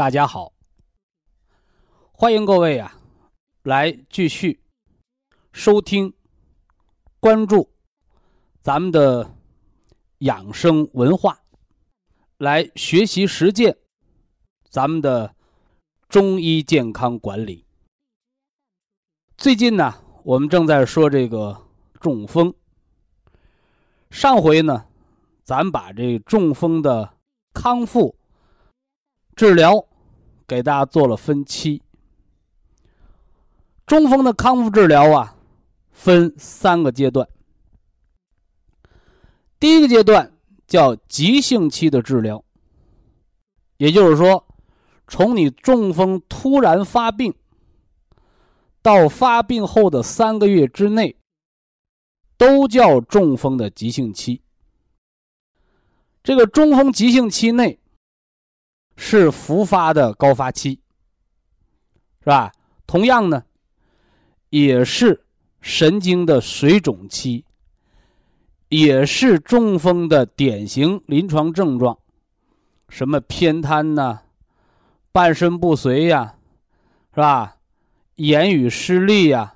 大家好。欢迎各位啊，来继续收听、关注咱们的养生文化。来学习实践咱们的中医健康管理。最近呢，我们正在说这个中风。上回呢，咱把这中风的康复治疗给大家做了分期。中风的康复治疗啊，分三个阶段。第一个阶段。叫急性期的治疗，也就是说，从你中风突然发病到发病后的三个月之内，都叫中风的急性期。这个中风急性期内是复发的高发期，是吧？同样呢，也是神经的水肿期。也是中风的典型临床症状，什么偏瘫呐，半身不遂呀，是吧？言语失利呀，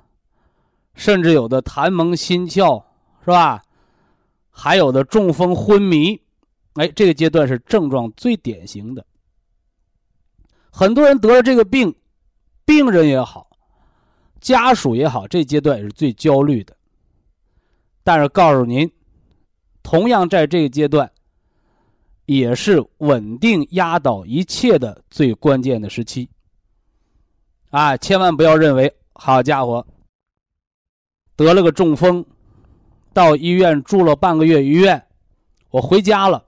甚至有的痰蒙心窍，是吧？还有的中风昏迷，哎，这个阶段是症状最典型的。很多人得了这个病，病人也好，家属也好，这阶段也是最焦虑的。但是告诉您。同样，在这个阶段，也是稳定压倒一切的最关键的时期。啊，千万不要认为，好家伙，得了个中风，到医院住了半个月医院，我回家了，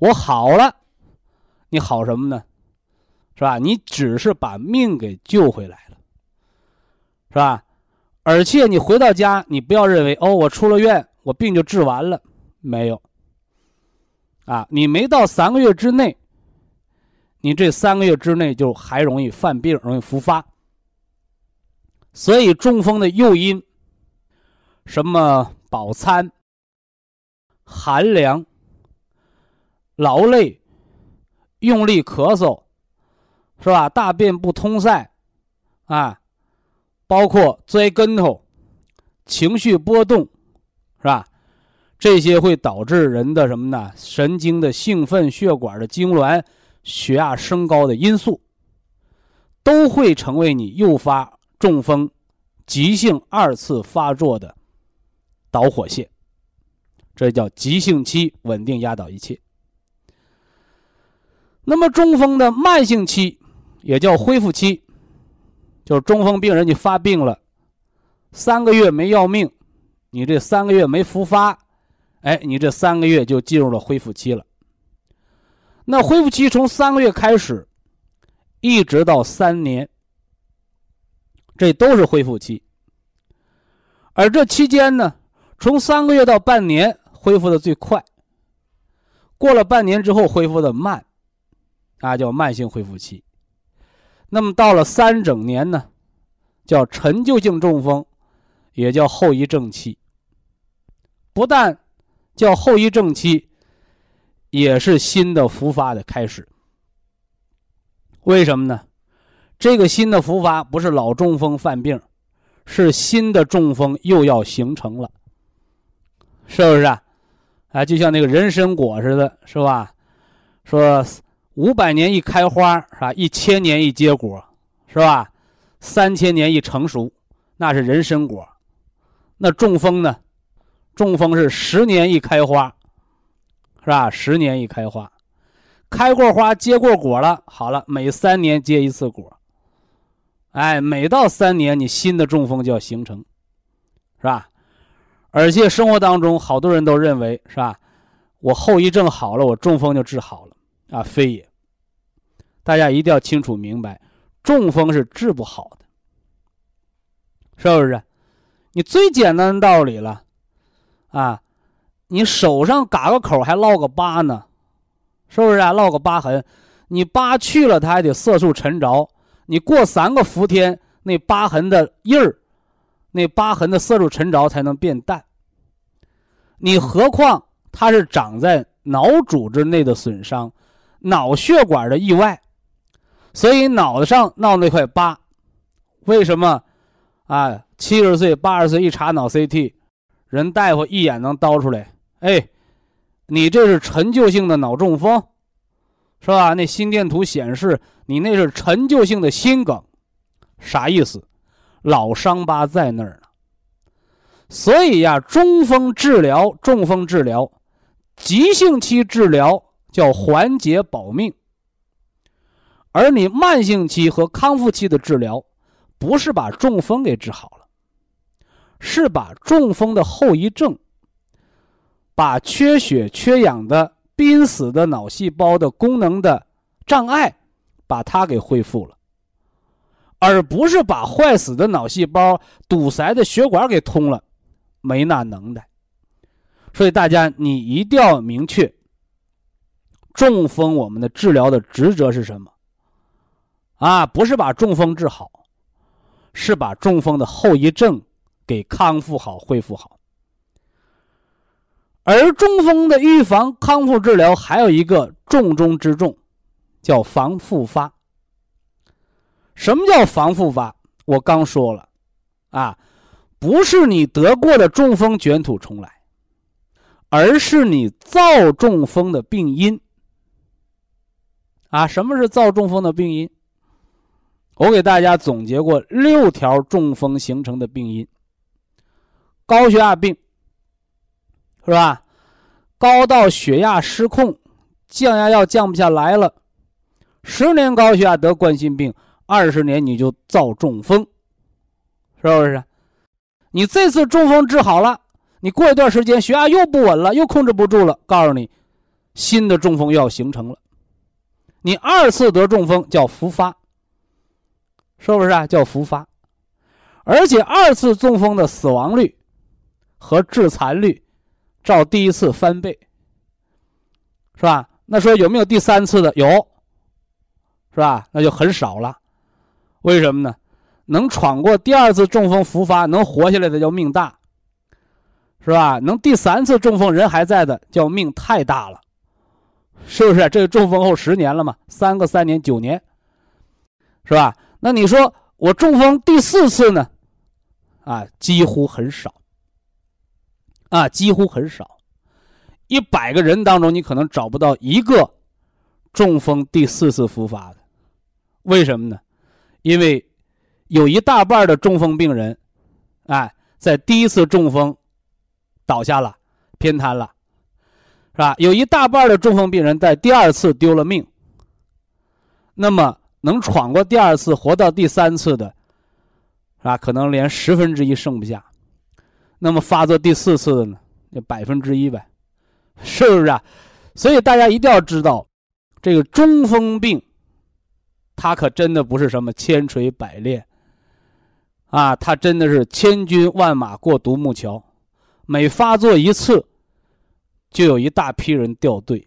我好了，你好什么呢？是吧？你只是把命给救回来了，是吧？而且你回到家，你不要认为，哦，我出了院，我病就治完了。没有，啊，你没到三个月之内，你这三个月之内就还容易犯病，容易复发。所以中风的诱因，什么饱餐、寒凉、劳累、用力咳嗽，是吧？大便不通塞，啊，包括摔跟头、情绪波动，是吧？这些会导致人的什么呢？神经的兴奋、血管的痉挛、血压升高的因素，都会成为你诱发中风急性二次发作的导火线。这叫急性期稳定压倒一切。那么中风的慢性期也叫恢复期，就是中风病人你发病了三个月没要命，你这三个月没复发。哎，你这三个月就进入了恢复期了。那恢复期从三个月开始，一直到三年，这都是恢复期。而这期间呢，从三个月到半年恢复的最快，过了半年之后恢复的慢，啊，叫慢性恢复期。那么到了三整年呢，叫陈旧性中风，也叫后遗症期。不但叫后遗症期，也是新的复发的开始。为什么呢？这个新的复发不是老中风犯病，是新的中风又要形成了，是不是啊？啊，就像那个人参果似的，是吧？说五百年一开花是吧？一千年一结果，是吧？三千年一成熟，那是人参果。那中风呢？中风是十年一开花，是吧？十年一开花，开过花结过果了，好了，每三年结一次果。哎，每到三年，你新的中风就要形成，是吧？而且生活当中，好多人都认为，是吧？我后遗症好了，我中风就治好了啊，非也。大家一定要清楚明白，中风是治不好的，是不是？你最简单的道理了，啊，你手上嘎个口还落个疤呢，是不是啊？落个疤痕，你疤去了，它还得色素沉着，你过三个伏天，那疤痕的印儿，那疤痕的色素沉着才能变淡。你何况它是长在脑组织内的损伤，脑血管的意外，所以脑子上闹那块疤，为什么？啊，七十岁、八十岁一查脑 CT，人大夫一眼能刀出来。哎，你这是陈旧性的脑中风，是吧？那心电图显示你那是陈旧性的心梗，啥意思？老伤疤在那儿呢。所以呀，中风治疗、中风治疗、急性期治疗叫缓解保命，而你慢性期和康复期的治疗。不是把中风给治好了，是把中风的后遗症、把缺血缺氧的濒死的脑细胞的功能的障碍，把它给恢复了，而不是把坏死的脑细胞、堵塞的血管给通了，没那能耐。所以大家你一定要明确，中风我们的治疗的职责是什么？啊，不是把中风治好。是把中风的后遗症给康复好、恢复好，而中风的预防、康复治疗还有一个重中之重，叫防复发。什么叫防复发？我刚说了，啊，不是你得过的中风卷土重来，而是你造中风的病因。啊，什么是造中风的病因？我给大家总结过六条中风形成的病因：高血压病，是吧？高到血压失控，降压药降不下来了，十年高血压得冠心病，二十年你就造中风，是不是？你这次中风治好了，你过一段时间血压又不稳了，又控制不住了，告诉你，新的中风又要形成了，你二次得中风叫复发。是不是啊？叫复发，而且二次中风的死亡率和致残率照第一次翻倍，是吧？那说有没有第三次的？有，是吧？那就很少了。为什么呢？能闯过第二次中风复发能活下来的叫命大，是吧？能第三次中风人还在的叫命太大了，是不是？这个中风后十年了嘛？三个三年九年，是吧？那你说我中风第四次呢？啊，几乎很少。啊，几乎很少。一百个人当中，你可能找不到一个中风第四次复发的。为什么呢？因为有一大半的中风病人，哎，在第一次中风倒下了，偏瘫了，是吧？有一大半的中风病人在第二次丢了命。那么。能闯过第二次、活到第三次的，是吧？可能连十分之一剩不下。那么发作第四次的呢？就百分之一呗，是不是啊？所以大家一定要知道，这个中风病，它可真的不是什么千锤百炼啊，它真的是千军万马过独木桥，每发作一次，就有一大批人掉队。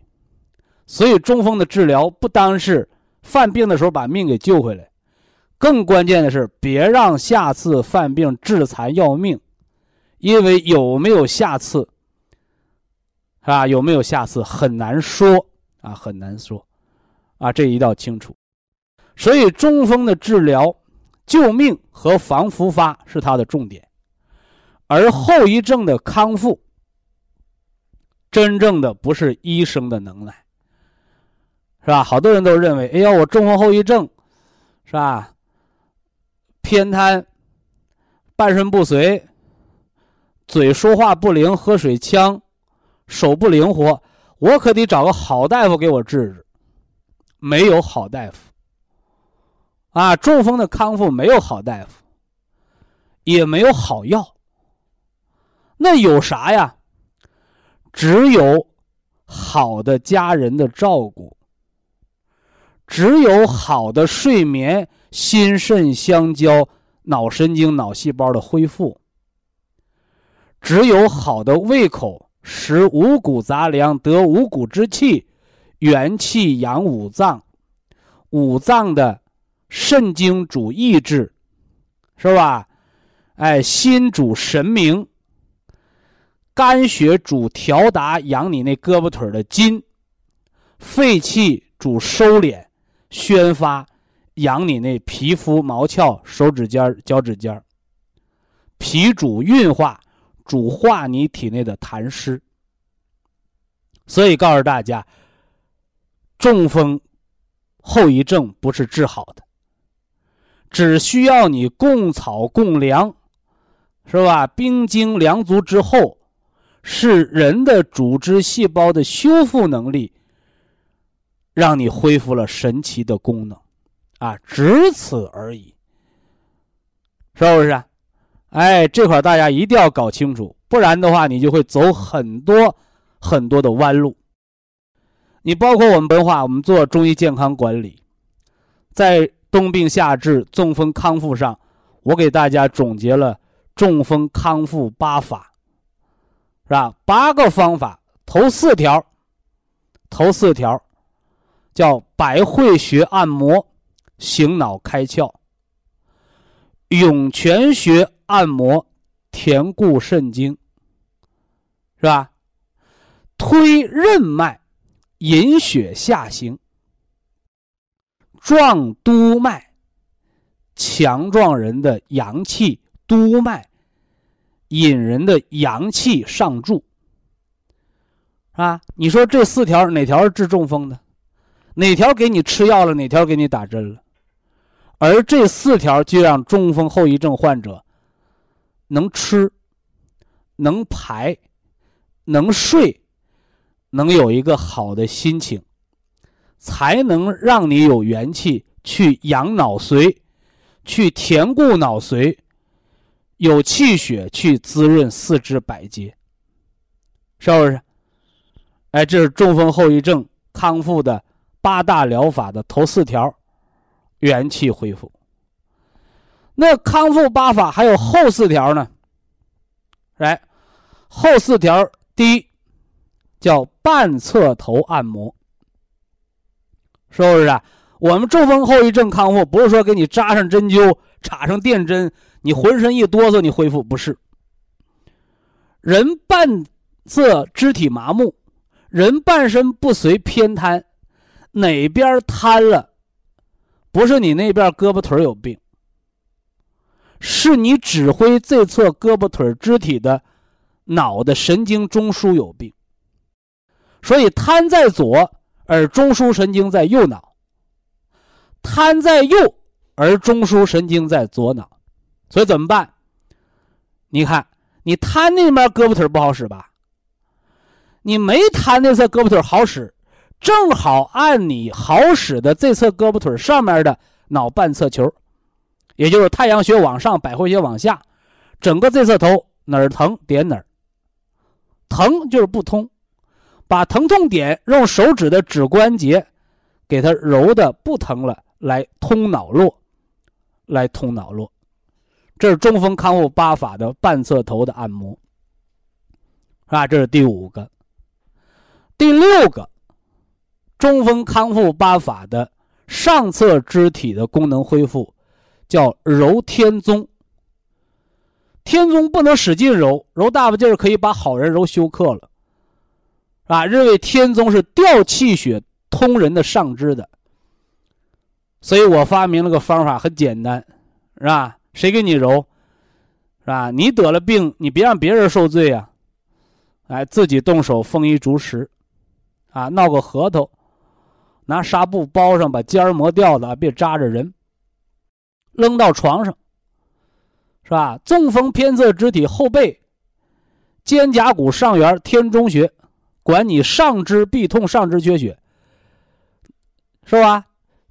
所以中风的治疗不单是。犯病的时候把命给救回来，更关键的是别让下次犯病致残要命，因为有没有下次，是吧？有没有下次很难说啊，很难说，啊，这一定要清楚。所以中风的治疗、救命和防复发是它的重点，而后遗症的康复，真正的不是医生的能耐。是吧？好多人都认为，哎呀，我中风后遗症，是吧？偏瘫，半身不遂，嘴说话不灵，喝水呛，手不灵活，我可得找个好大夫给我治治。没有好大夫，啊，中风的康复没有好大夫，也没有好药。那有啥呀？只有好的家人的照顾，只有好的睡眠，心肾相交，脑神经、脑细胞的恢复，只有好的胃口，食五谷杂粮，得五谷之气。元气养五脏，五脏的肾经主意志，是吧？哎，心主神明，肝血主调达养你那胳膊腿的筋，肺气主收敛宣发养你那皮肤毛窍手指尖脚趾尖脾主运化主化你体内的痰湿。所以告诉大家。中风后遗症不是治好的，只需要你供草供粮，是吧？兵精粮足之后，是人的组织细胞的修复能力，让你恢复了神奇的功能，啊，只此而已，是不是？哎，这块大家一定要搞清楚，不然的话，你就会走很多很多的弯路。你包括我们文化，我们做中医健康管理，在冬病夏治、中风康复上，我给大家总结了中风康复八法，是吧？八个方法，头四条，头四条叫百会穴按摩，醒脑开窍；涌泉穴按摩，填固肾经，是吧？推任脉。引血下行，壮督脉，强壮人的阳气；督脉，引人的阳气上注。啊，你说这四条哪条是治中风的？哪条给你吃药了？哪条给你打针了？而这四条就让中风后遗症患者能吃、能排、能睡。能有一个好的心情，才能让你有元气去养脑髓，去填固脑髓，有气血去滋润四肢百节，是不是？哎，这是中风后遗症康复的八大疗法的头四条，元气恢复。那康复八法还有后四条呢？来，后四条第一。叫半侧头按摩，是不是啊？我们中风后遗症康复不是说给你扎上针灸、插上电针，你浑身一哆嗦你恢复，不是。人半侧肢体麻木，人半身不遂偏瘫，哪边瘫了？不是你那边胳膊腿有病，是你指挥这侧胳膊腿肢体的脑的神经中枢有病。所以瘫在左，而中枢神经在右脑；瘫在右，而中枢神经在左脑。所以怎么办？你看，你瘫那边胳膊腿不好使吧？你没瘫那侧胳膊腿好使，正好按你好使的这侧胳膊腿上面的脑半侧球，也就是太阳穴往上，百会穴往下，整个这侧头哪儿疼点哪儿，疼就是不通。把疼痛点用手指的指关节，给它揉的不疼了，来通脑络，来通脑络，这是中风康复八法的半侧头的按摩，啊，这是第五个。第六个，中风康复八法的上侧肢体的功能恢复，叫揉天宗。天宗不能使劲揉，揉大把劲儿可以把好人揉休克了。啊，认为天宗是调气血、通人的上肢的，所以我发明了个方法，很简单，是吧？谁给你揉，是吧？你得了病，你别让别人受罪啊！哎，自己动手丰衣足食，啊，闹个核桃，拿纱布包上，把尖儿磨掉了，别扎着人。扔到床上，是吧？中风偏侧肢体后背、肩胛骨上缘天中穴，管你上肢臂痛、上肢缺血，是吧？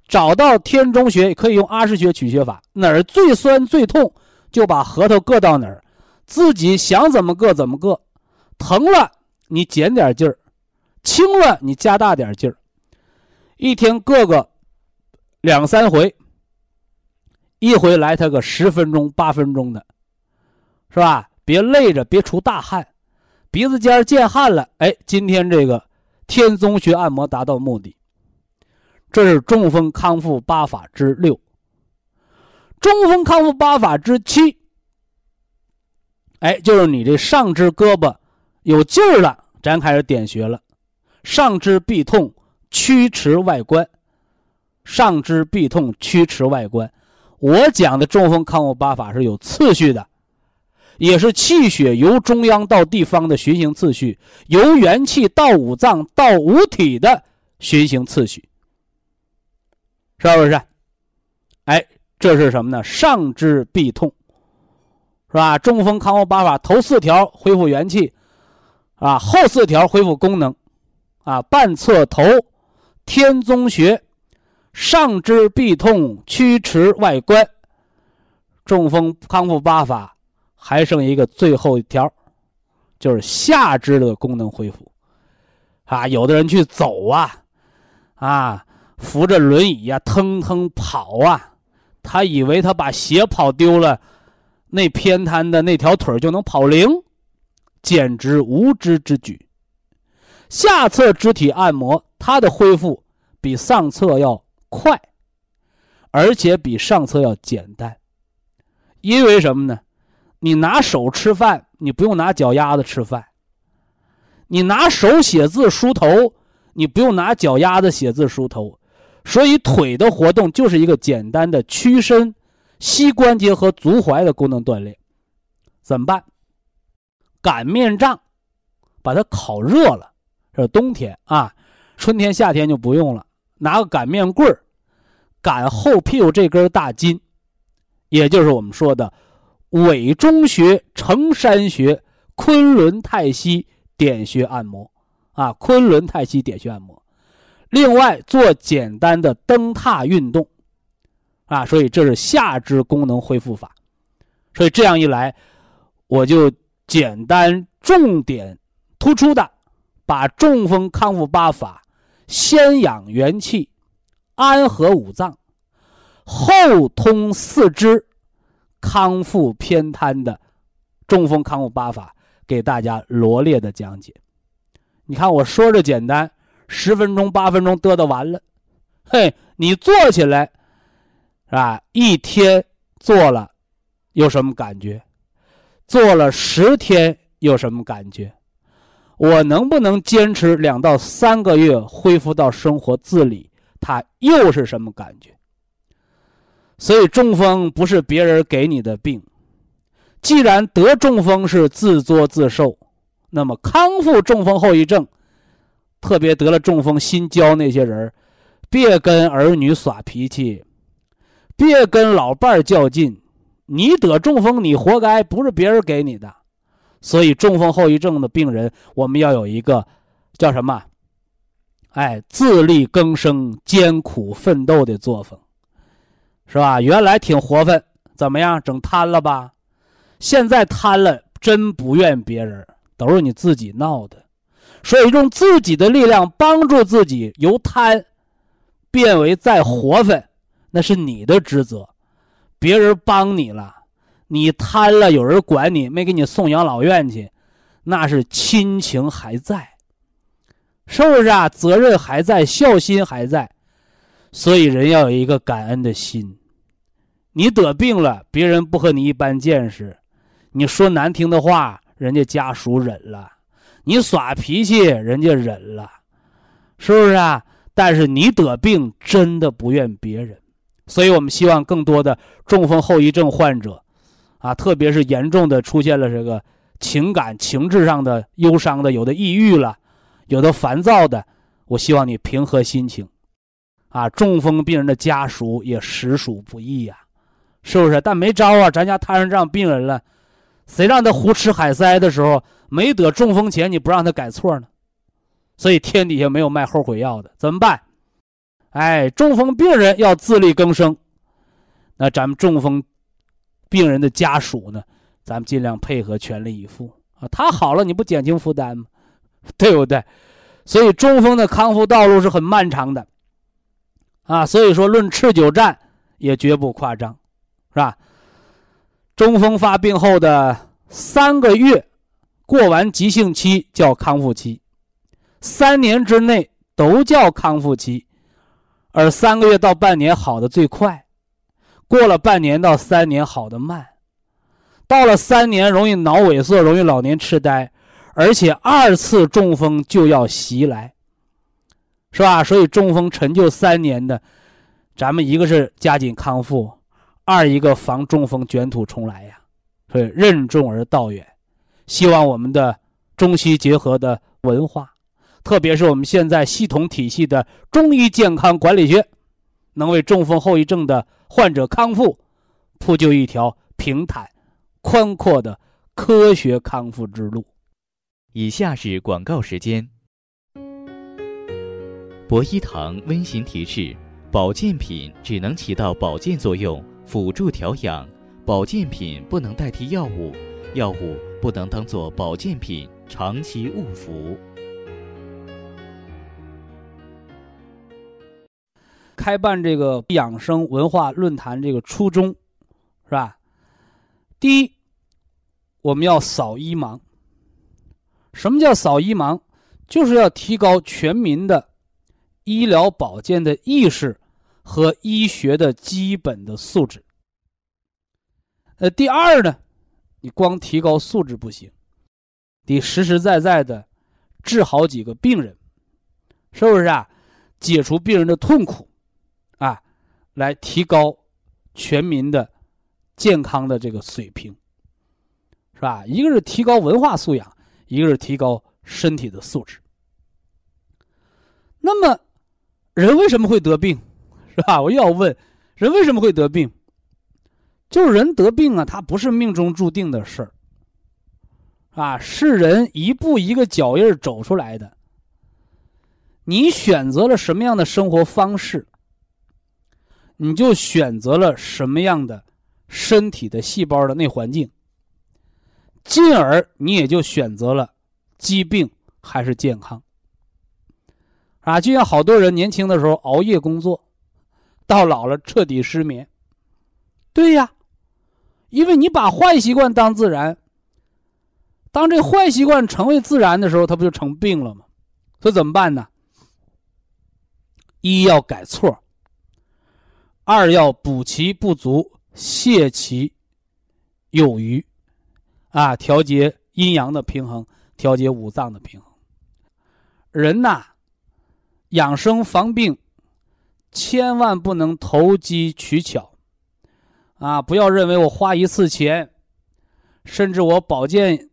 找到天中穴，可以用阿是穴取穴法，哪儿最酸最痛，就把核桃硌到哪儿，自己想怎么硌怎么硌，疼了你减点劲儿，轻了你加大点劲儿，一天各个两三回，一回来他个十分钟八分钟的，是吧？别累着，别出大汗，鼻子尖儿见汗了，哎，今天这个天宗穴按摩达到目的。这是中风康复八法之六。中风康复八法之七，哎，就是你这上肢胳膊有劲儿了，咱开始点穴了。上肢臂痛，曲池外关。上肢臂痛，曲池外关。我讲的中风康复八法是有次序的，也是气血由中央到地方的循行次序，由元气到五脏到五体的循行次序。是不是？哎，这是什么呢？上肢臂痛，是吧？中风康复八法，头四条恢复元气，啊，后四条恢复功能，啊，半侧头，天宗穴，上肢臂痛，曲池外关。中风康复八法还剩一个最后一条，就是下肢的功能恢复，啊，有的人去走啊，啊。扶着轮椅呀，腾腾跑啊，他以为他把鞋跑丢了，那偏瘫的那条腿就能跑灵，简直无知之举。下侧肢体按摩，它的恢复比上侧要快，而且比上侧要简单。因为什么呢？你拿手吃饭，你不用拿脚丫子吃饭；你拿手写字梳头，你不用拿脚丫子写字梳头。所以腿的活动就是一个简单的屈伸、膝关节和足踝的功能锻炼。怎么办？擀面杖，把它烤热了。这冬天啊，春天、夏天就不用了。拿个擀面棍儿，擀后屁股这根大筋，也就是我们说的委中穴、承山穴、昆仑太溪点穴按摩啊，昆仑太溪点穴按摩。另外做简单的蹬踏运动，啊，所以这是下肢功能恢复法，所以这样一来，我就简单重点突出的把中风康复八法先养元气，安和五脏，后通四肢，康复偏瘫的中风康复八法给大家罗列的讲解。你看我说着简单。十分钟、八分钟嘚嘚完了，嘿，你做起来，是吧？一天做了，有什么感觉？做了十天有什么感觉？我能不能坚持两到三个月恢复到生活自理？它又是什么感觉？所以中风不是别人给你的病，既然得中风是自作自受，那么康复中风后遗症。特别得了中风新交那些人别跟儿女耍脾气，别跟老伴儿较劲。你得中风，你活该，不是别人给你的。所以，中风后遗症的病人，我们要有一个叫什么？哎，自力更生、艰苦奋斗的作风，是吧？原来挺活泛，怎么样？整瘫了吧？现在瘫了，真不怨别人，都是你自己闹的。所以，用自己的力量帮助自己由瘫变为再活泛，那是你的职责。别人帮你了，你瘫了，有人管你，没给你送养老院去，那是亲情还在，是不是啊？责任还在，孝心还在。所以，人要有一个感恩的心。你得病了，别人不和你一般见识，你说难听的话，人家家属忍了。你耍脾气，人家忍了，是不是啊？但是你得病，真的不怨别人，所以我们希望更多的中风后遗症患者，啊，特别是严重的出现了这个情感情志上的忧伤的，有的抑郁了，有的烦躁的，我希望你平和心情。啊，中风病人的家属也实属不易呀，是不是？但没招啊，咱家摊上这样病人了，谁让他胡吃海塞的时候没得中风前你不让他改错呢？所以天底下没有卖后悔药的，怎么办？哎，中风病人要自力更生，那咱们中风病人的家属呢，咱们尽量配合，全力以赴啊。他好了，你不减轻负担吗？对不对？所以中风的康复道路是很漫长的。啊，所以说论持久战也绝不夸张，是吧？中风发病后的三个月，过完急性期叫康复期，三年之内都叫康复期，而三个月到半年好的最快，过了半年到三年好的慢，到了三年容易脑萎缩，容易老年痴呆，而且二次中风就要袭来。是吧？所以中风陈旧三年的，咱们一个是加紧康复，二一个防中风卷土重来呀。所以任重而道远，希望我们的中西结合的文化，特别是我们现在系统体系的中医健康管理学，能为中风后遗症的患者康复铺就一条平坦、宽阔的科学康复之路。以下是广告时间。博一堂温馨提示：保健品只能起到保健作用，辅助调养；保健品不能代替药物，药物不能当做保健品长期误服。开办这个养生文化论坛，这个初衷是吧？第一，我们要扫医盲。什么叫扫医盲？就是要提高全民的。医疗保健的意识和医学的基本的素质。呃，第二呢，你光提高素质不行，得实实在在的治好几个病人，是不是啊？解除病人的痛苦，来提高全民的健康的这个水平，是吧？一个是提高文化素养，一个是提高身体的素质。那么。人为什么会得病，是吧？我又要问，人为什么会得病？就是人得病啊，它不是命中注定的事儿，啊，是人一步一个脚印走出来的。你选择了什么样的生活方式，你就选择了什么样的身体的细胞的内环境，进而你也就选择了疾病还是健康。啊，就像好多人年轻的时候熬夜工作，到老了彻底失眠。对呀，因为你把坏习惯当自然，当这坏习惯成为自然的时候，它不就成病了吗？所以怎么办呢？一要改错，二要补其不足，泻其有余，啊，调节阴阳的平衡，调节五脏的平衡。人呐。养生防病，千万不能投机取巧，啊！不要认为我花一次钱，甚至我保健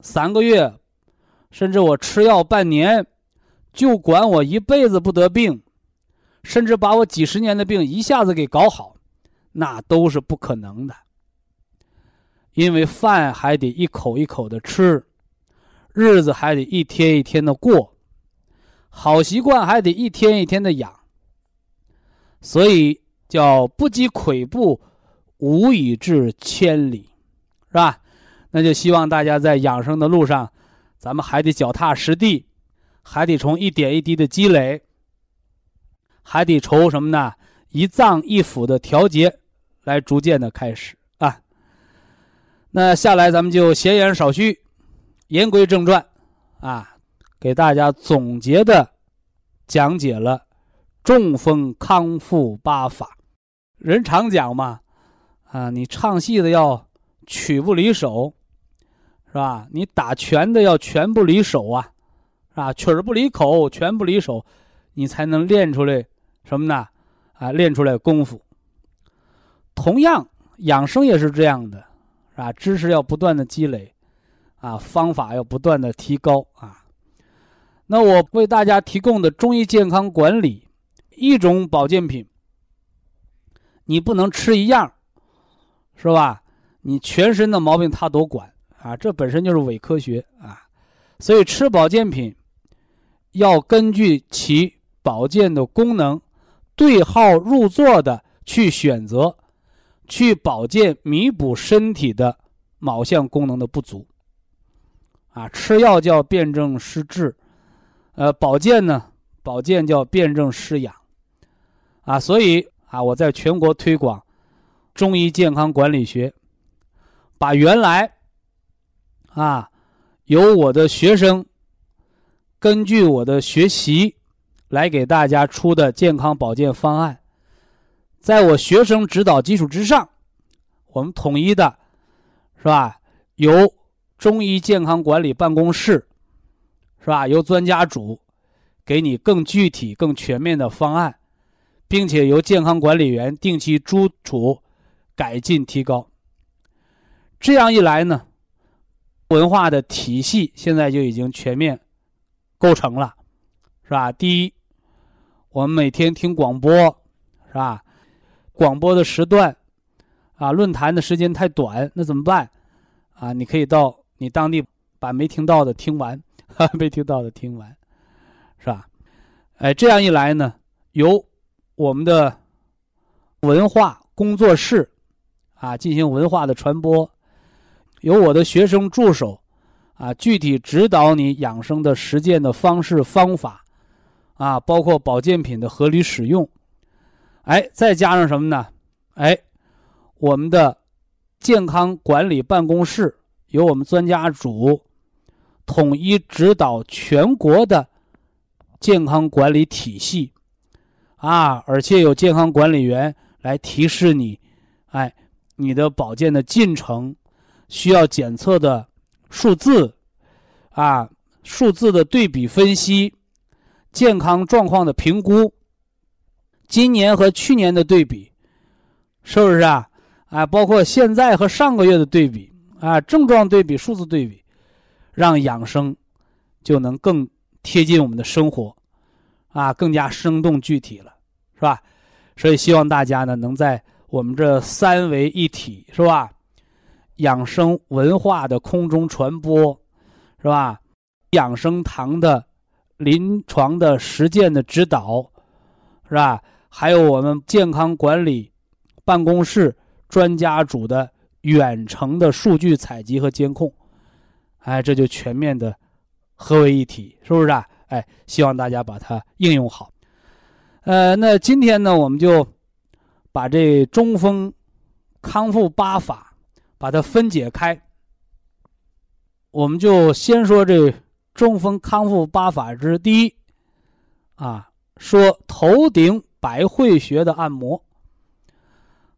三个月，甚至我吃药半年，就管我一辈子不得病，甚至把我几十年的病一下子给搞好，那都是不可能的。因为饭还得一口一口的吃，日子还得一天一天的过。好习惯还得一天一天的养，所以叫不积跬步，无以至千里，是吧？那就希望大家在养生的路上，咱们还得脚踏实地，还得从一点一滴的积累，还得从什么呢？一脏一腑的调节，来逐渐的开始啊。那下来咱们就闲言少叙，言归正传，啊。给大家总结的讲解了中风康复八法。人常讲嘛，啊，你唱戏的要曲不离手，是吧？你打拳的要拳不离手啊，是吧？曲不离口，拳不离手，你才能练出来什么呢？啊，练出来功夫。同样，养生也是这样的，啊？知识要不断的积累，啊，方法要不断的提高啊。那我为大家提供的中医健康管理，一种保健品，你不能吃一样，是吧？你全身的毛病他都管啊，这本身就是伪科学啊。所以吃保健品要根据其保健的功能，对号入座的去选择，去保健弥补身体的某项功能的不足。啊，吃药叫辨证施治，呃，保健呢，保健叫辨证施养。啊，所以啊，我在全国推广中医健康管理学，把原来啊由我的学生根据我的学习来给大家出的健康保健方案，在我学生指导基础之上，我们统一的，是吧？由中医健康管理办公室，是吧？由专家组给你更具体、更全面的方案。并且由健康管理员定期督促、改进、提高。这样一来呢，文化的体系现在就已经全面构成了，是吧？第一，我们每天听广播，是吧？广播的时段啊，论坛的时间太短，那怎么办？啊，你可以到你当地把没听到的听完，哈 没听到的听完，是吧？哎，这样一来呢，由我们的文化工作室啊，进行文化的传播，由我的学生助手啊，具体指导你养生的实践的方式方法啊，包括保健品的合理使用。哎，再加上什么呢？哎，我们的健康管理办公室由我们专家组统一指导全国的健康管理体系。啊，而且有健康管理员来提示你，哎，你的保健的进程，需要检测的数字，啊，数字的对比分析，健康状况的评估，今年和去年的对比，是不是啊？啊，包括现在和上个月的对比，啊，症状对比，数字对比，让养生就能更贴近我们的生活。啊，更加生动具体了，是吧？所以希望大家呢，能在我们这三维一体，是吧？养生文化的空中传播，是吧？养生堂的临床的实践的指导，是吧？还有我们健康管理办公室专家组的远程的数据采集和监控，哎，这就全面的合为一体，是不是啊？哎，希望大家把它应用好。呃，那今天呢，我们就把这中风康复八法把它分解开。我们就先说这中风康复八法之第一啊，说头顶百会穴的按摩。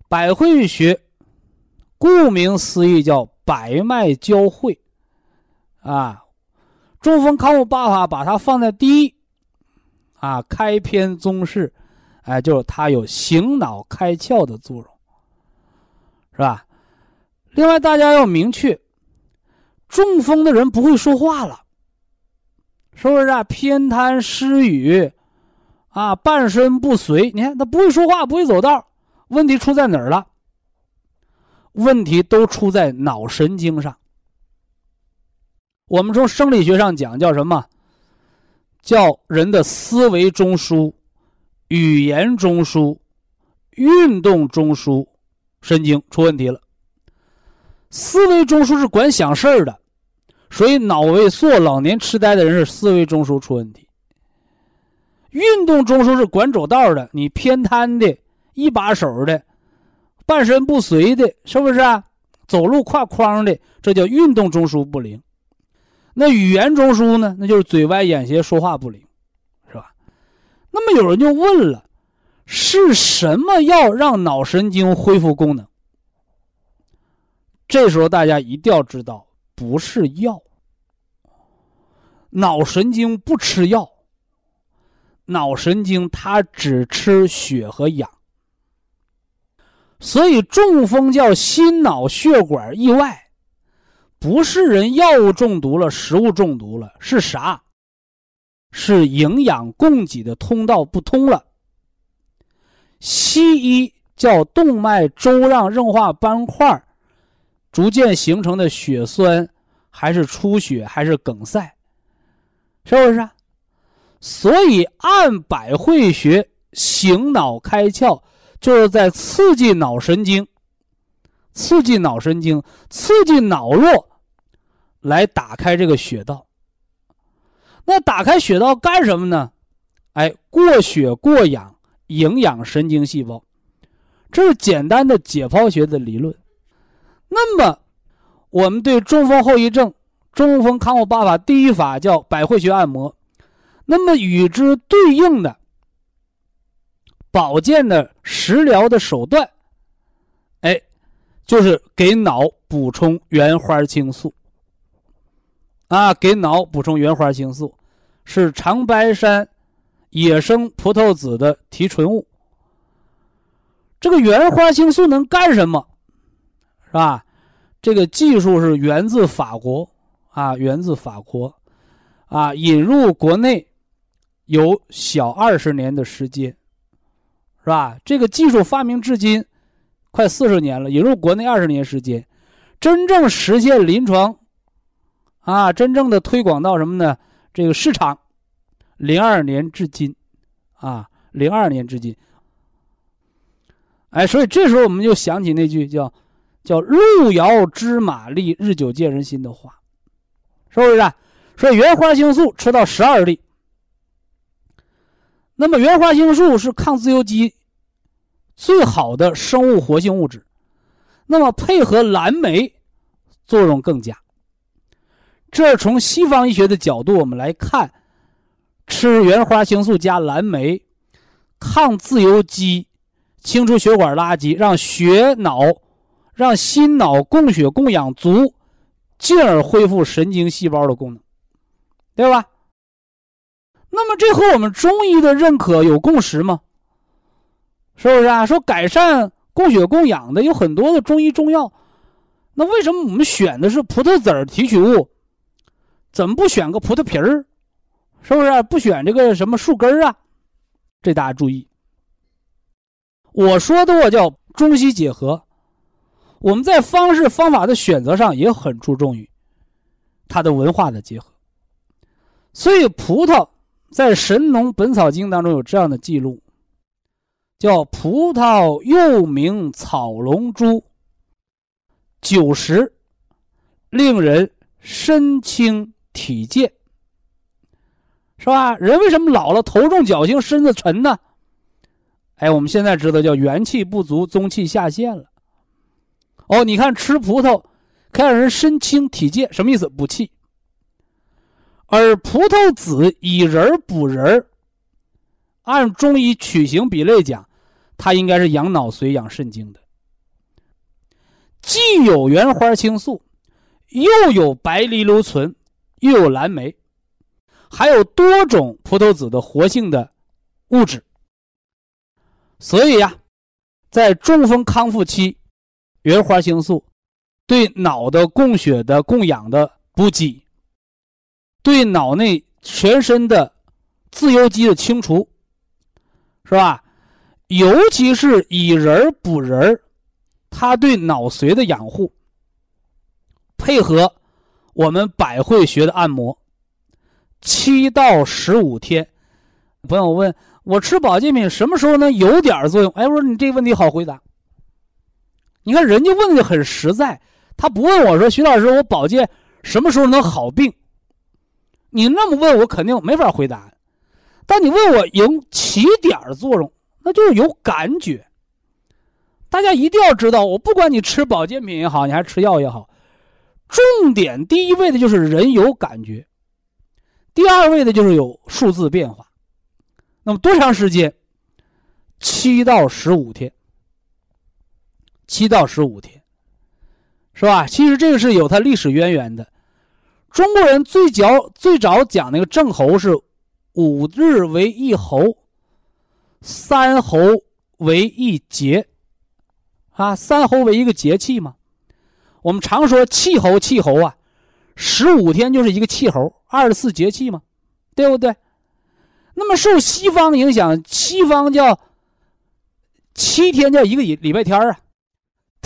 百会穴，顾名思义叫百脉交汇啊。中风康复八法，把它放在第一，啊，开篇宗室，哎，就是它有醒脑开窍的作用，是吧？另外，大家要明确，中风的人不会说话了，是不是啊？偏瘫失语，啊，半身不遂，你看他不会说话，不会走道，问题出在哪儿了？问题都出在脑神经上。我们从生理学上讲，叫什么？叫人的思维中枢、语言中枢、运动中枢神经出问题了。思维中枢是管想事儿的，所以脑萎缩、老年痴呆的人是思维中枢出问题。运动中枢是管走道的，你偏瘫的、一把手的、半身不遂的，是不是啊？走路跨框的，这叫运动中枢不灵。那语言中枢呢？那就是嘴歪眼斜，说话不灵，是吧？那么有人就问了：是什么药让脑神经恢复功能？这时候大家一定要知道，不是药。脑神经不吃药，脑神经它只吃血和氧。所以中风叫心脑血管意外。不是人药物中毒了，食物中毒了，是啥？是营养供给的通道不通了，西医叫动脉粥样硬化斑块逐渐形成的血栓，还是出血，还是梗塞，是不是？所以按百会穴醒脑开窍，就是在刺激脑神经，刺激脑神经，刺激脑络，来打开这个血道。那打开血道干什么呢？哎，过血过氧，营养神经细胞，这是简单的解剖学的理论。那么，我们对中风后遗症、中风康复办法第一法叫百会穴按摩。那么与之对应的保健的食疗的手段，哎，就是给脑补充原花青素。啊，给脑补充原花青素，是长白山野生葡萄籽的提纯物。这个原花青素能干什么？是吧？这个技术是源自法国啊，源自法国啊，引入国内。有小二十年的时间，是吧？这个技术发明至今快四十年了，引入国内二十年时间，真正实现临床啊，真正的推广到什么呢？这个市场，零二年至今，啊，零二年至今，哎，所以这时候我们就想起那句叫“叫路遥知马力，日久见人心”的话，是不是？说原花青素吃到十二粒。那么原花青素是抗自由基最好的生物活性物质，那么配合蓝莓作用更佳。这从西方医学的角度我们来看，吃原花青素加蓝莓，抗自由基，清除血管垃圾，让血脑、让心脑供血供氧足，进而恢复神经细胞的功能，对吧？那么这和我们中医的认可有共识吗？是不是啊？说改善供血供氧的有很多的中医中药，那为什么我们选的是葡萄籽提取物？怎么不选个葡萄皮儿？是不是不选这个什么树根啊？这大家注意。我说的我叫中西结合，我们在方式方法的选择上也很注重于它的文化的结合，所以葡萄。在《神农本草经》当中有这样的记录，叫“葡萄又名草龙珠，九十，令人身轻体健，是吧？人为什么老了头重脚轻身子沉呢？哎，我们现在知道叫元气不足，中气下陷了。哦，你看吃葡萄可以让人身轻体健，什么意思？补气。而葡萄籽以仁补仁按中医取形比类讲，它应该是养脑髓、养肾经的。既有原花青素，又有白藜芦醇，又有蓝莓，还有多种葡萄籽的活性的物质。所以呀，在中风康复期，原花青素对脑的供血的供氧的补给。对脑内全身的自由基的清除，是吧？尤其是以人补人它对脑髓的养护，配合我们百会穴的按摩，七到十五天。朋友问我吃保健品什么时候能有点作用？哎，我说你这个问题好回答。你看人家问的很实在，他不问我说徐老师，我保健什么时候能好病？你那么问我，肯定没法回答。但你问我有起点作用，那就是有感觉。大家一定要知道，我不管你吃保健品也好，你还吃药也好，重点第一位的就是人有感觉，第二位的就是有数字变化。那么多长时间？七到十五天。七到十五天，是吧？其实这个是有它历史渊源的。中国人最早最早讲那个正侯是五日为一侯，三侯为一节，啊，三侯为一个节气嘛。我们常说气候气候啊，十五天就是一个气候，二十四节气嘛，对不对？那么受西方影响，西方叫七天叫一个礼礼拜天啊，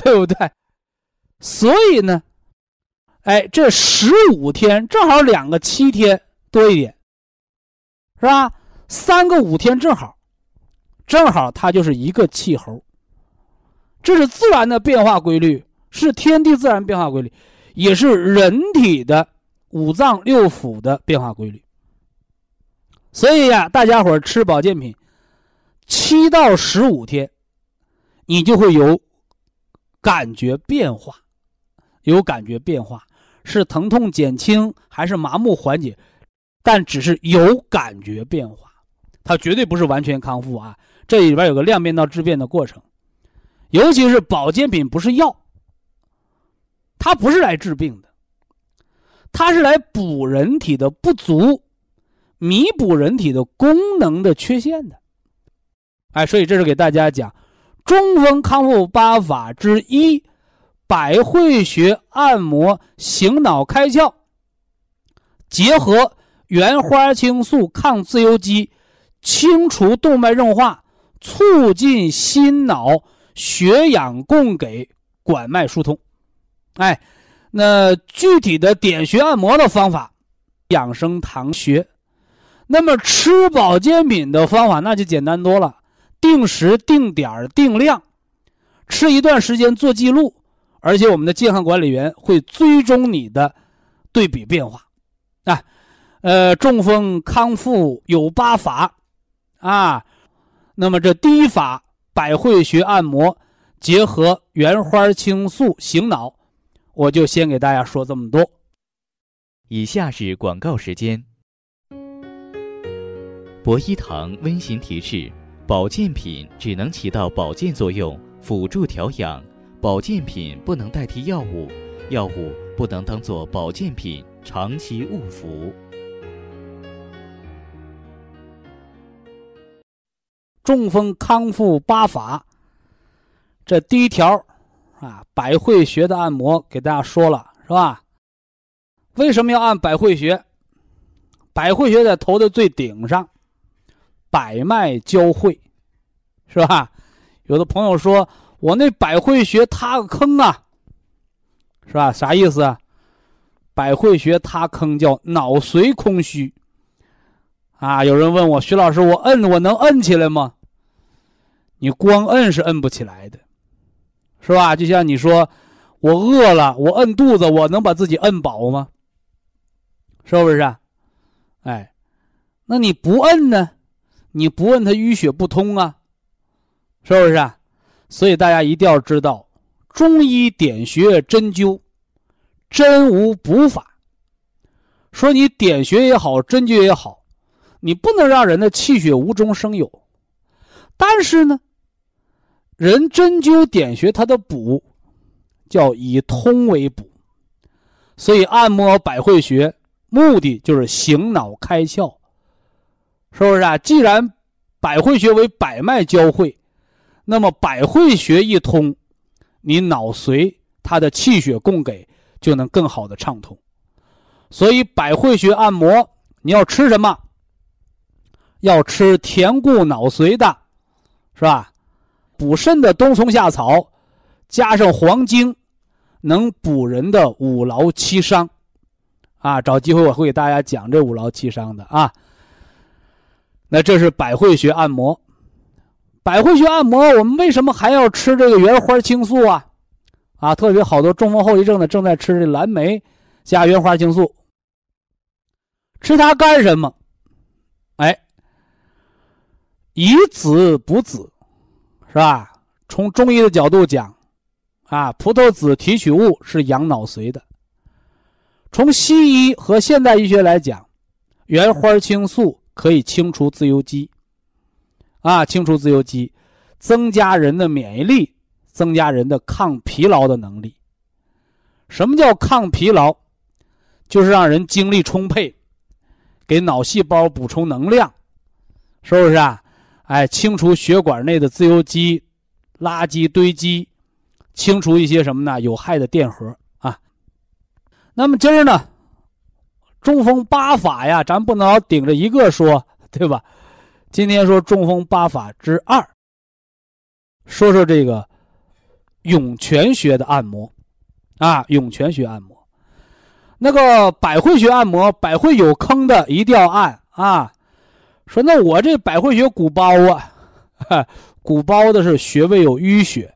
对不对？所以呢，哎，这十五天正好两个七天多一点，是吧？三个五天正好，正好它就是一个气候。这是自然的变化规律，是天地自然变化规律，也是人体的五脏六腑的变化规律。所以呀，大家伙吃保健品，七到十五天，你就会有感觉变化，有感觉变化，是疼痛减轻还是麻木缓解？但只是有感觉变化，它绝对不是完全康复啊！这里边有个量变到质变的过程。尤其是保健品不是药，它不是来治病的，它是来补人体的不足，弥补人体的功能的缺陷的。哎，所以这是给大家讲中风康复八法之一——百会穴按摩醒脑开窍，结合原花青素抗自由基，清除动脉硬化，促进心脑。血氧供给，管脉疏通，哎，那具体的点穴按摩的方法，养生堂穴。那么吃保健品的方法那就简单多了，定时、定点、定量，吃一段时间做记录，而且我们的健康管理员会追踪你的对比变化。啊，呃，中风康复有八法，啊，那么这第一法。百会穴按摩结合原花青素醒脑，我就先给大家说这么多。以下是广告时间。博一堂温馨提示：保健品只能起到保健作用，辅助调养；保健品不能代替药物，药物不能当做保健品长期误服。中风康复八法，这第一条啊，百会穴的按摩给大家说了是吧？为什么要按百会穴？百会穴在头的最顶上，百脉交汇，是吧？有的朋友说我那百会穴塌个坑啊，是吧？啥意思啊？百会穴塌坑叫脑髓空虚啊。有人问我徐老师，我摁我能摁起来吗？你光摁是摁不起来的，是吧？就像你说，我饿了，我摁肚子，我能把自己摁饱吗？是不是？哎，那你不摁呢？你不问他淤血不通啊，是不是啊？所以大家一定要知道，中医点穴针灸，针无补法。说你点穴也好，针灸也好，你不能让人的气血无中生有。但是呢。人针灸点穴，它的补叫以通为补，所以按摩百会穴目的就是醒脑开窍，是不是啊？既然百会穴为百脉交汇，那么百会穴一通，你脑髓它的气血供给就能更好的畅通。所以百会穴按摩你要吃什么？要吃填固脑髓的，是吧？补肾的冬虫夏草，加上黄精，能补人的五劳七伤，啊，找机会我会给大家讲这五劳七伤的啊。那这是百会穴按摩，百会穴按摩，我们为什么还要吃这个原花青素啊？啊，特别好多中风后遗症的正在吃这蓝莓加原花青素，吃它干什么？哎，以子补子。是吧？从中医的角度讲，啊，葡萄籽提取物是养脑髓的。从西医和现代医学来讲，原花青素可以清除自由基，啊，清除自由基，增加人的免疫力，增加人的抗疲劳的能力。什么叫抗疲劳？就是让人精力充沛，给脑细胞补充能量，是不是啊？哎，清除血管内的自由基、垃圾堆积，清除一些什么呢？有害的电荷啊。那么今儿呢，中风八法呀，咱不能老顶着一个说，对吧？今天说中风八法之二，说说这个涌泉穴的按摩啊，涌泉穴按摩。那个百会穴按摩，百会有坑的一定要按啊。说那我这百会穴鼓包啊，鼓包的是穴位有淤血，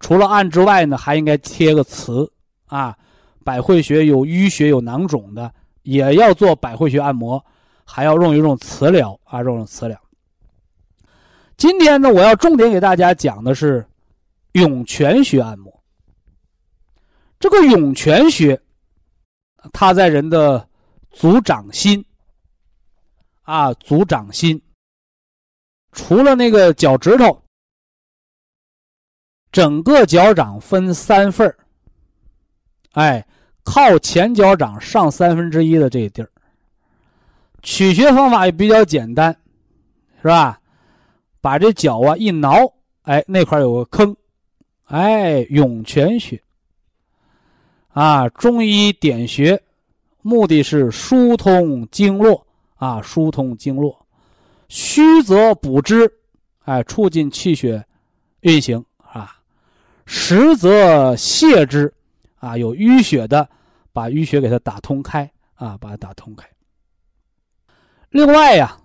除了按之外呢，还应该贴个瓷啊。百会穴有淤血有囊肿的，也要做百会穴按摩，还要用一用磁疗啊，用用磁疗。今天呢，我要重点给大家讲的是涌泉穴按摩。这个涌泉穴，它在人的足掌心。啊，足掌心，除了那个脚趾头，整个脚掌分三份儿哎，靠前脚掌上三分之一的这个地儿，取穴方法也比较简单，是吧？把这脚啊一挠，哎，那块有个坑，哎，涌泉穴。啊，中医点穴，目的是疏通经络。啊，疏通经络，虚则补之，哎，促进气血运行啊；实则泻之，啊，有淤血的，把淤血给它打通开啊，把它打通开。另外呀，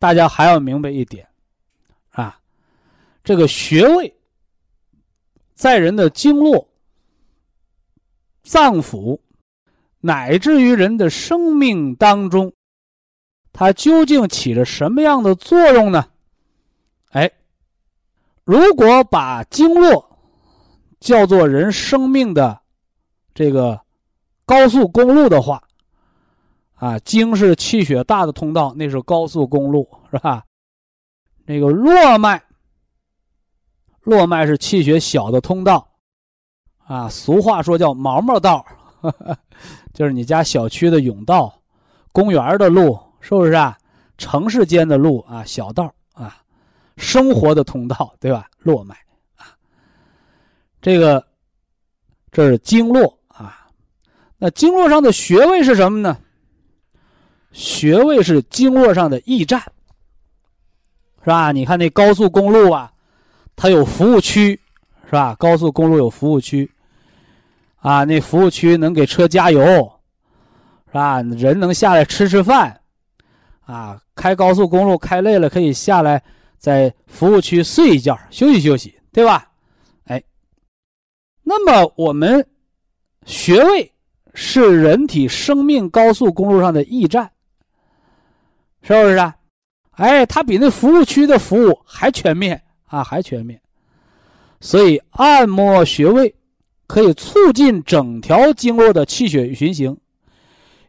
大家还要明白一点啊，这个穴位在人的经络、脏腑，乃至于人的生命当中。它究竟起着什么样的作用呢？哎，如果把经络叫做人生命的这个高速公路的话，啊，经是气血大的通道，那是高速公路，是吧？那个络脉，络脉是气血小的通道，啊，俗话说叫毛毛道，就是你家小区的甬道、公园的路。是不是啊？城市间的路啊，小道啊，生活的通道，对吧？络脉啊，这个这是经络。那经络上的穴位是什么呢？穴位是经络上的驿站，是吧？你看那高速公路啊，它有服务区，是吧？高速公路有服务区啊，那服务区能给车加油，是吧？人能下来吃吃饭。啊，开高速公路开累了，可以下来在服务区睡一觉，休息休息，对吧？哎，那么我们穴位是人体生命高速公路上的驿站，是不是啊？哎，它比那服务区的服务还全面啊，还全面。所以按摩穴位可以促进整条经络的气血循行，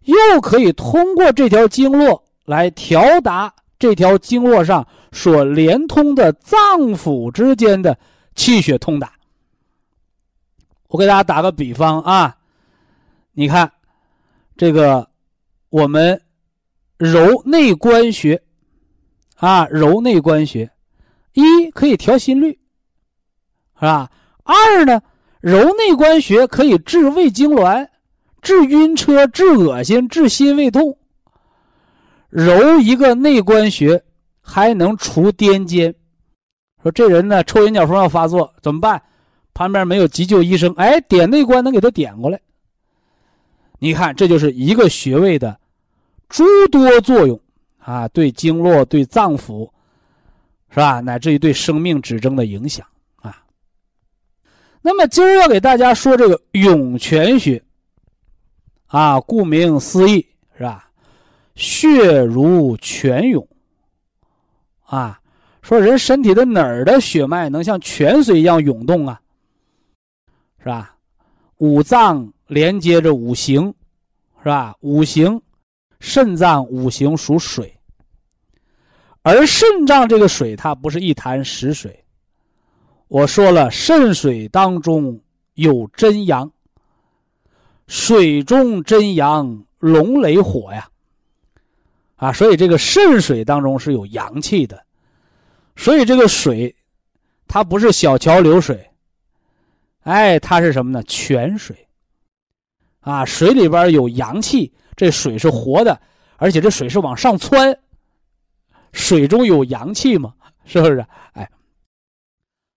又可以通过这条经络。来调达这条经络上所连通的脏腑之间的气血通达。我给大家打个比方啊，你看，这个我们揉内关穴啊，揉内关穴，一可以调心率，是吧？二呢，揉内关穴可以治胃痉挛、治晕车、治恶心、治心胃痛。揉一个内关穴，还能除癫痫。说这人呢，抽眼角风要发作怎么办？旁边没有急救医生，哎，点内关能给他点过来。你看，这就是一个穴位的诸多作用啊，对经络、对脏腑，是吧？乃至于对生命指征的影响啊。那么今儿要给大家说这个涌泉穴啊，顾名思义，是吧？血如泉涌，啊，说人身体的哪儿的血脉能像泉水一样涌动啊？是吧？五脏连接着五行，是吧？五行，肾脏五行属水，而肾脏这个水它不是一潭死水。我说了，肾水当中有真阳，水中真阳，龙雷火呀。啊，所以这个肾水当中是有阳气的，所以这个水，它不是小桥流水，哎，它是什么呢？泉水。啊，水里边有阳气，这水是活的，而且这水是往上窜。水中有阳气嘛，是不是？哎，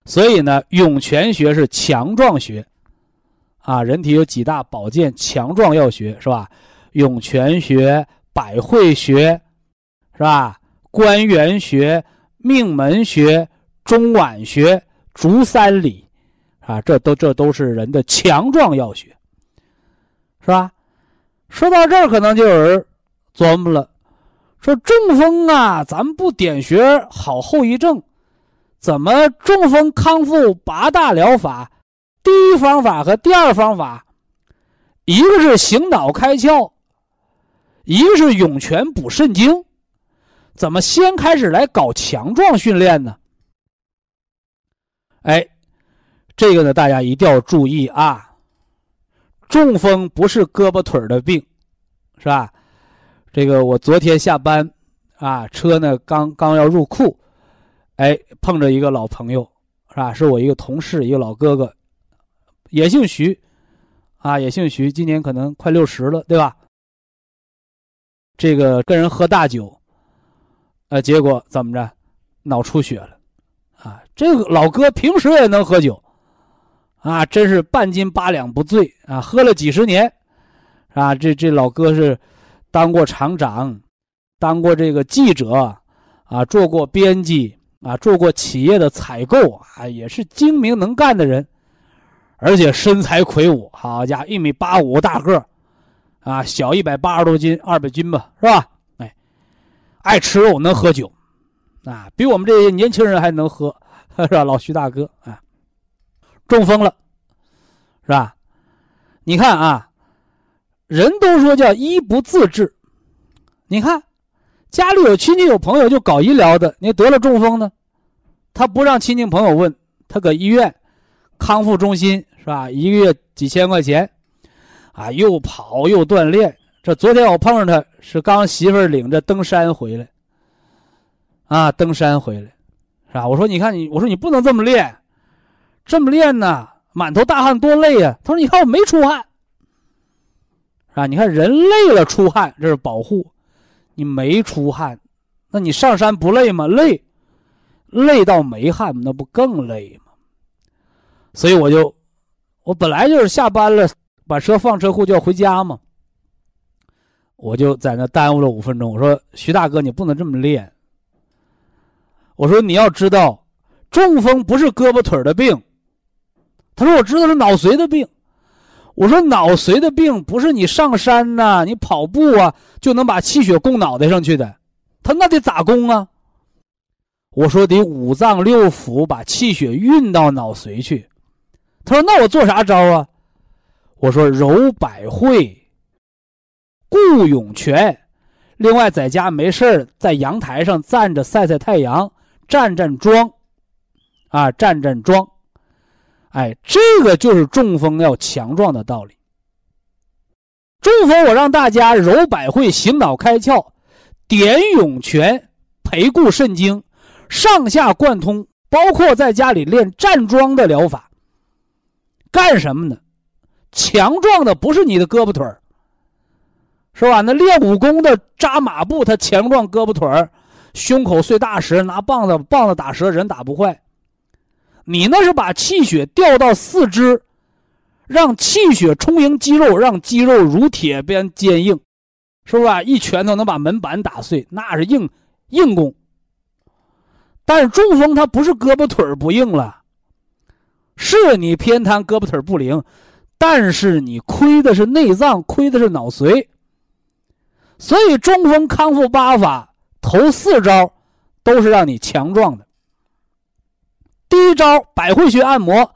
所以呢，涌泉穴是强壮穴，啊，人体有几大保健强壮要穴是吧？涌泉穴、百会穴，是吧？关元穴、命门穴、中脘穴、足三里，啊，这都这都是人的强壮要穴，是吧？说到这儿，可能就有人琢磨了，说中风啊，咱们不点穴好后遗症。怎么中风康复八大疗法，第一方法和第二方法，一个是醒脑开窍，一个是涌泉补肾精，怎么先开始来搞强壮训练呢？哎，这个呢，大家一定要注意啊！中风不是胳膊腿的病，是吧？这个我昨天下班啊，车呢刚刚要入库。哎，碰着一个老朋友，是吧？是我一个同事，一个老哥哥，也姓徐，啊，也姓徐，今年可能快六十了，对吧？这个跟人喝大酒，呃，结果怎么着，脑出血了，啊，这个老哥平时也能喝酒，啊，真是半斤八两不醉啊，喝了几十年，啊，这这老哥是当过厂长，当过这个记者，啊，做过编辑。啊，做过企业的采购啊，也是精明能干的人，而且身材魁梧，好家伙，一米八五大个啊，小一百八十多斤，二百斤吧，是吧？哎，爱吃肉，能喝酒，啊，比我们这些年轻人还能喝，是吧？老徐大哥啊，中风了，是吧？你看啊，人都说叫医不自治，你看。家里有亲戚有朋友就搞医疗的，你得了中风呢，他不让亲戚朋友问，他搁医院康复中心是吧？一个月几千块钱，啊，又跑又锻炼。这昨天我碰上他是刚媳妇领着登山回来，啊，登山回来，是吧？我说你看你，我说你不能这么练，这么练呢，满头大汗多累呀。他说你看我没出汗，是吧？你看人累了出汗，这是保护。你没出汗，那你上山不累吗？累，累到没汗，那不更累吗？所以我就，我本来就是下班了，把车放车库就要回家嘛。我就在那耽误了五分钟。我说徐大哥，你不能这么练。我说你要知道，中风不是胳膊腿的病。他说我知道是脑髓的病。我说脑髓的病不是你上山呐，你跑步啊就能把气血供脑袋上去的，他那得咋供啊？我说得五脏六腑把气血运到脑髓去。他说那我做啥招啊？我说揉百会，固涌泉，另外在家没事在阳台上站着晒晒太阳，站站桩，啊站站桩。哎，这个就是中风要强壮的道理。中风，我让大家揉百会，醒脑开窍，点涌泉，培固肾精，上下贯通，包括在家里练站桩的疗法。干什么呢？强壮的不是你的胳膊腿儿，是吧？那练武功的扎马步，他强壮胳膊腿儿，胸口碎大石，拿棒子棒子打折，人打不坏。你那是把气血调到四肢，让气血充盈肌肉，让肌肉如铁般坚硬，是不是？一拳头能把门板打碎，那是硬硬功。但是中风它不是胳膊腿不硬了，是你偏瘫胳膊腿不灵，但是你亏的是内脏，亏的是脑髓。所以中风康复八法头四招都是让你强壮的。第一招百会穴按摩，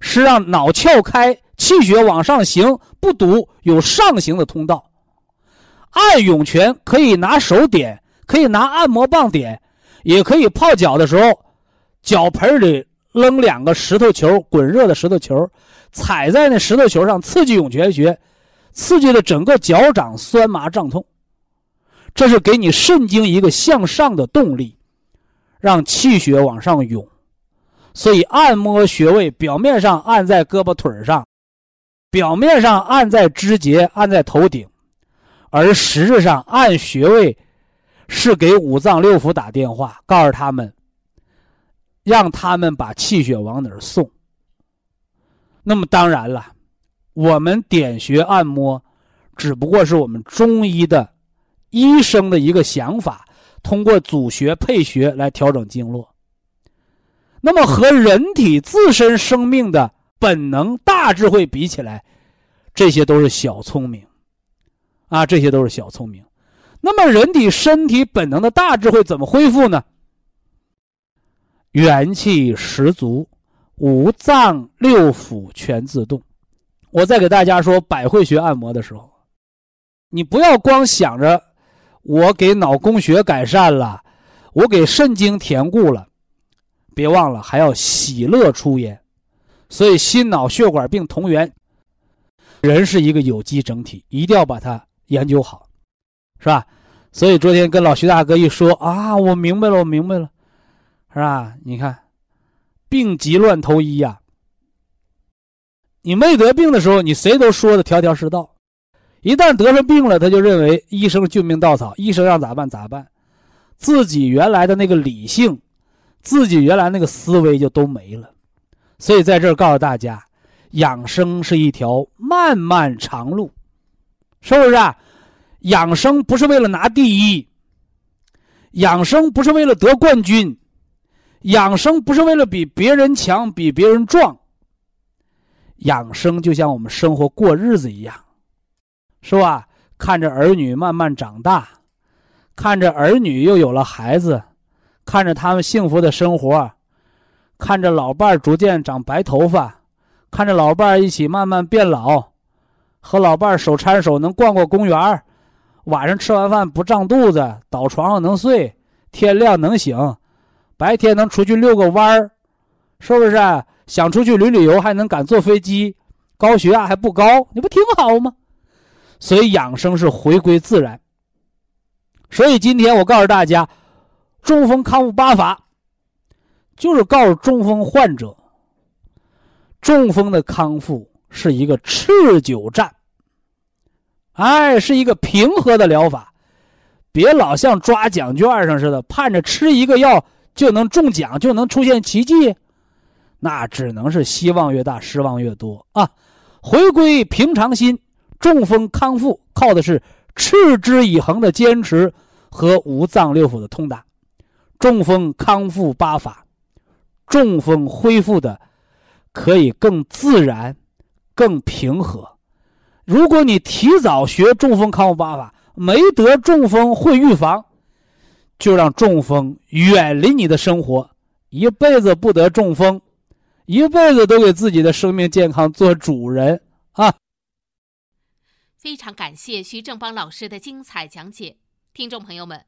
是让脑窍开，气血往上行，不堵，有上行的通道。按涌泉可以拿手点，可以拿按摩棒点，也可以泡脚的时候，脚盆里扔两个石头球，滚热的石头球，踩在那石头球上，刺激涌泉穴，刺激的整个脚掌酸麻胀痛，这是给你肾经一个向上的动力，让气血往上涌。所以按摩穴位，表面上按在胳膊腿上，表面上按在肢节，按在头顶，而实质上按穴位，是给五脏六腑打电话，告诉他们，让他们把气血往哪儿送。那么当然了，我们点穴按摩，只不过是我们中医的医生的一个想法，通过组穴配穴来调整经络。那么和人体自身生命的本能大智慧比起来，这些都是小聪明，啊，这些都是小聪明。那么人体身体本能的大智慧怎么恢复呢？元气十足，五脏六腑全自动。我在给大家说百会穴按摩的时候，你不要光想着我给脑供血改善了，我给肾经填固了。别忘了还要喜乐出焉，所以心脑血管病同源。人是一个有机整体，一定要把它研究好，是吧？所以昨天跟老徐大哥一说啊，我明白了，我明白了，是吧？你看，病急乱投医呀。你没得病的时候，你谁都说的条条是道；一旦得上病了，他就认为医生救命稻草，医生让咋办咋办，自己原来的那个理性。自己原来那个思维就都没了，所以在这儿告诉大家，养生是一条漫漫长路，是不是？啊？养生不是为了拿第一，养生不是为了得冠军，养生不是为了比别人强、比别人壮。养生就像我们生活过日子一样，是吧？看着儿女慢慢长大，看着儿女又有了孩子。看着他们幸福的生活，看着老伴儿逐渐长白头发，看着老伴儿一起慢慢变老，和老伴儿手牵手能逛逛公园儿，晚上吃完饭不胀肚子，倒床上能睡，天亮能醒，白天能出去遛个弯儿，是不是？想出去旅旅游还能敢坐飞机，高血压还不高，你不挺好吗？所以养生是回归自然。所以今天我告诉大家。中风康复八法，就是告诉中风患者，中风的康复是一个持久战，哎，是一个平和的疗法，别老像抓奖券上似的，盼着吃一个药就能中奖，就能出现奇迹，那只能是希望越大，失望越多啊！回归平常心，中风康复靠的是持之以恒的坚持和五脏六腑的通达。中风康复八法，中风恢复的可以更自然、更平和。如果你提早学中风康复八法，没得中风会预防，就让中风远离你的生活，一辈子不得中风，一辈子都给自己的生命健康做主人啊！非常感谢徐正邦老师的精彩讲解，听众朋友们。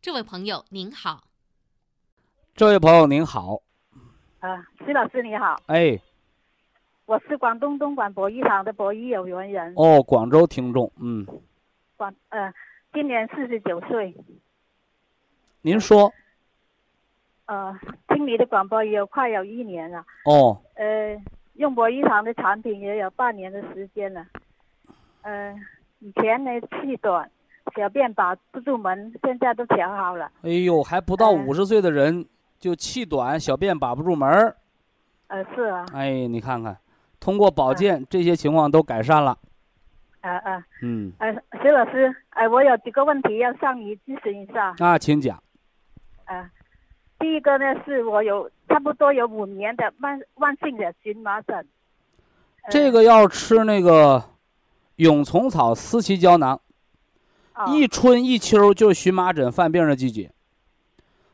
这位朋友您好，这位朋友您好，啊，徐老师你好，哎，我是广东东莞博一堂的博弈有缘人，哦，广州听众，嗯，广呃，今年四十九岁，您说，呃，听你的广播也有快有一年了，哦，呃，用博一堂的产品也有半年的时间了，呃，以前呢气短。小便把不住门，现在都调好了。哎呦，还不到五十岁的人就气短，小便把不住门儿。呃，是啊。哎，你看看，通过保健，这些情况都改善了。啊啊。嗯。呃，徐老师，哎，我有几个问题要向你咨询一下。啊，请讲。啊，第一个呢，是我有差不多有五年的慢慢性的荨麻疹。这个要吃那个蛹虫草思奇胶囊。一春一秋就是荨麻疹犯病的季节，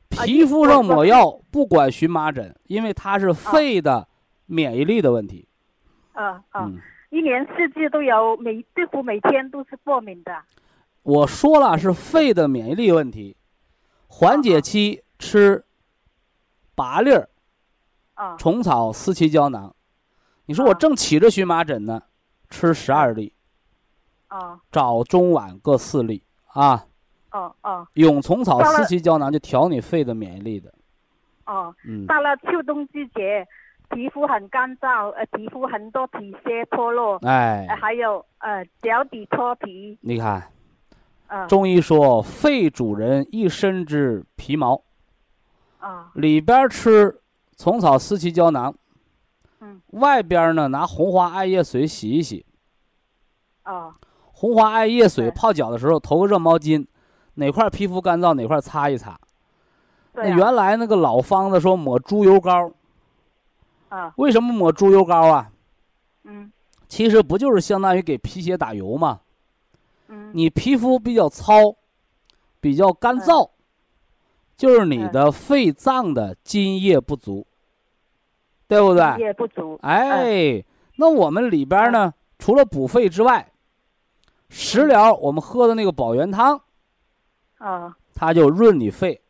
皮肤上抹药不管荨麻疹，因为它是肺的免疫力的问题。啊啊，一年四季都有，每几乎每天都是过敏的。我说了是肺的免疫力问题，缓解期吃八粒儿啊，虫草四七胶囊。你说我正起着荨麻疹呢，吃十二粒。啊。早中晚各四粒啊。哦哦。蛹虫草四七胶囊就调你肺的免疫力的。哦。嗯。到了秋冬季节，皮肤很干燥，呃，皮肤很多皮屑脱落。哎。还有呃，脚底脱皮。你看。啊。中医说，肺主人一身之皮毛。啊。里边吃虫草四七胶囊。嗯，外边呢拿红花艾叶水洗一洗。哦，红花艾叶水泡脚的时候，投个热毛巾，哪块皮肤干燥哪块擦一擦。那原来那个老方子说抹猪油膏。啊。为什么抹猪油膏啊？嗯。其实不就是相当于给皮鞋打油吗？嗯。你皮肤比较糙，比较干燥，就是你的肺脏的津液不足。对不对？也不足。哎，那我们里边呢，除了补肺之外，食疗我们喝的那个保元汤，啊，它就润你肺。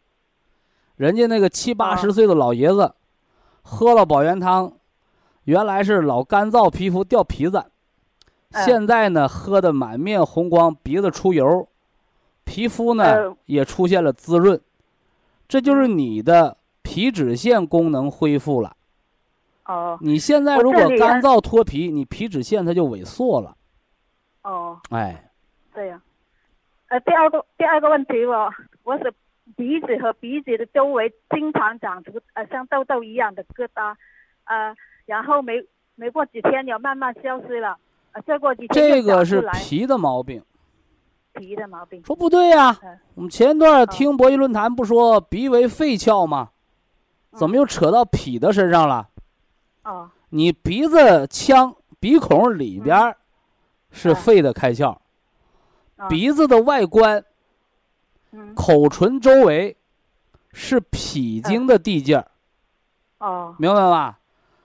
人家那个七八十岁的老爷子，喝了保元汤，原来是老干燥皮肤掉皮子，现在呢喝的满面红光，鼻子出油，皮肤呢也出现了滋润，这就是你的皮脂腺功能恢复了。哦，你现在如果干燥脱皮，你皮脂腺它就萎缩了。哦，哎，对呀。呃，第二个第二个问题我我是鼻子和鼻子的周围经常长出呃像痘痘一样的疙瘩，呃，然后没没过几天又慢慢消失了，呃，再过几天这个是皮的毛病。脾的毛病。说不对呀，我们前段听博弈论坛不说鼻为肺窍吗？怎么又扯到脾的身上了？哦，你鼻子腔鼻孔里边是肺的开窍，鼻子的外观，口唇周围是脾经的地界儿。哦，明白吧？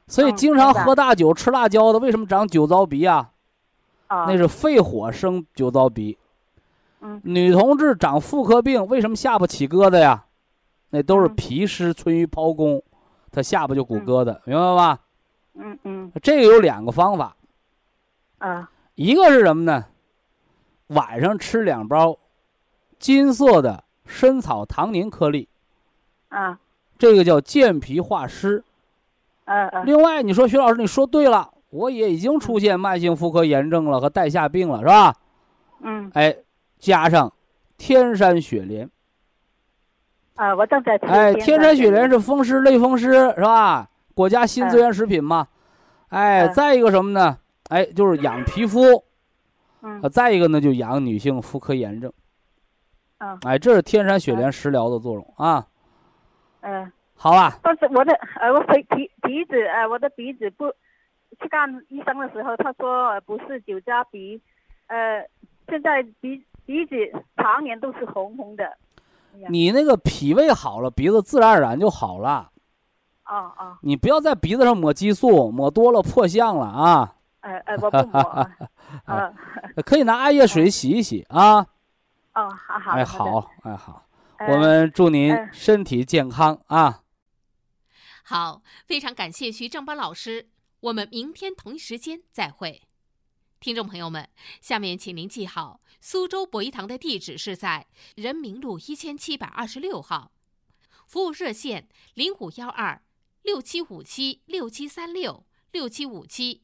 所以经常喝大酒、吃辣椒的，为什么长酒糟鼻啊？那是肺火生酒糟鼻。嗯，女同志长妇科病，为什么下巴起疙瘩呀？那都是脾湿存于胞宫，她下巴就鼓疙瘩，明白吧？嗯嗯，这个有两个方法，啊，一个是什么呢？晚上吃两包金色的参草糖凝颗粒，啊，这个叫健脾化湿。嗯嗯。另外，你说徐老师，你说对了，我也已经出现慢性妇科炎症了和带下病了，是吧？嗯。哎，加上天山雪莲。啊，我正在。哎，天山雪莲是风湿类风湿，是吧？国家新资源食品嘛，哎，再一个什么呢？哎，就是养皮肤，嗯，再一个呢，就养女性妇科炎症，啊，哎，这是天山雪莲食疗的作用啊，嗯，好啊。但是我的呃，我鼻鼻鼻子呃，我的鼻子不去看医生的时候，他说不是酒渣鼻，呃，现在鼻鼻子常年都是红红的。你那个脾胃好了，鼻子自然而然就好了。啊啊！你不要在鼻子上抹激素，抹多了破相了啊！哎哎，我不抹啊。可以拿艾叶水洗一洗啊。哦，好好。哎好，哎好，我们祝您身体健康啊！好，非常感谢徐正邦老师，我们明天同一时间再会。听众朋友们，下面请您记好，苏州博医堂的地址是在人民路一千七百二十六号，服务热线零五幺二。六七五七六七三六六七五七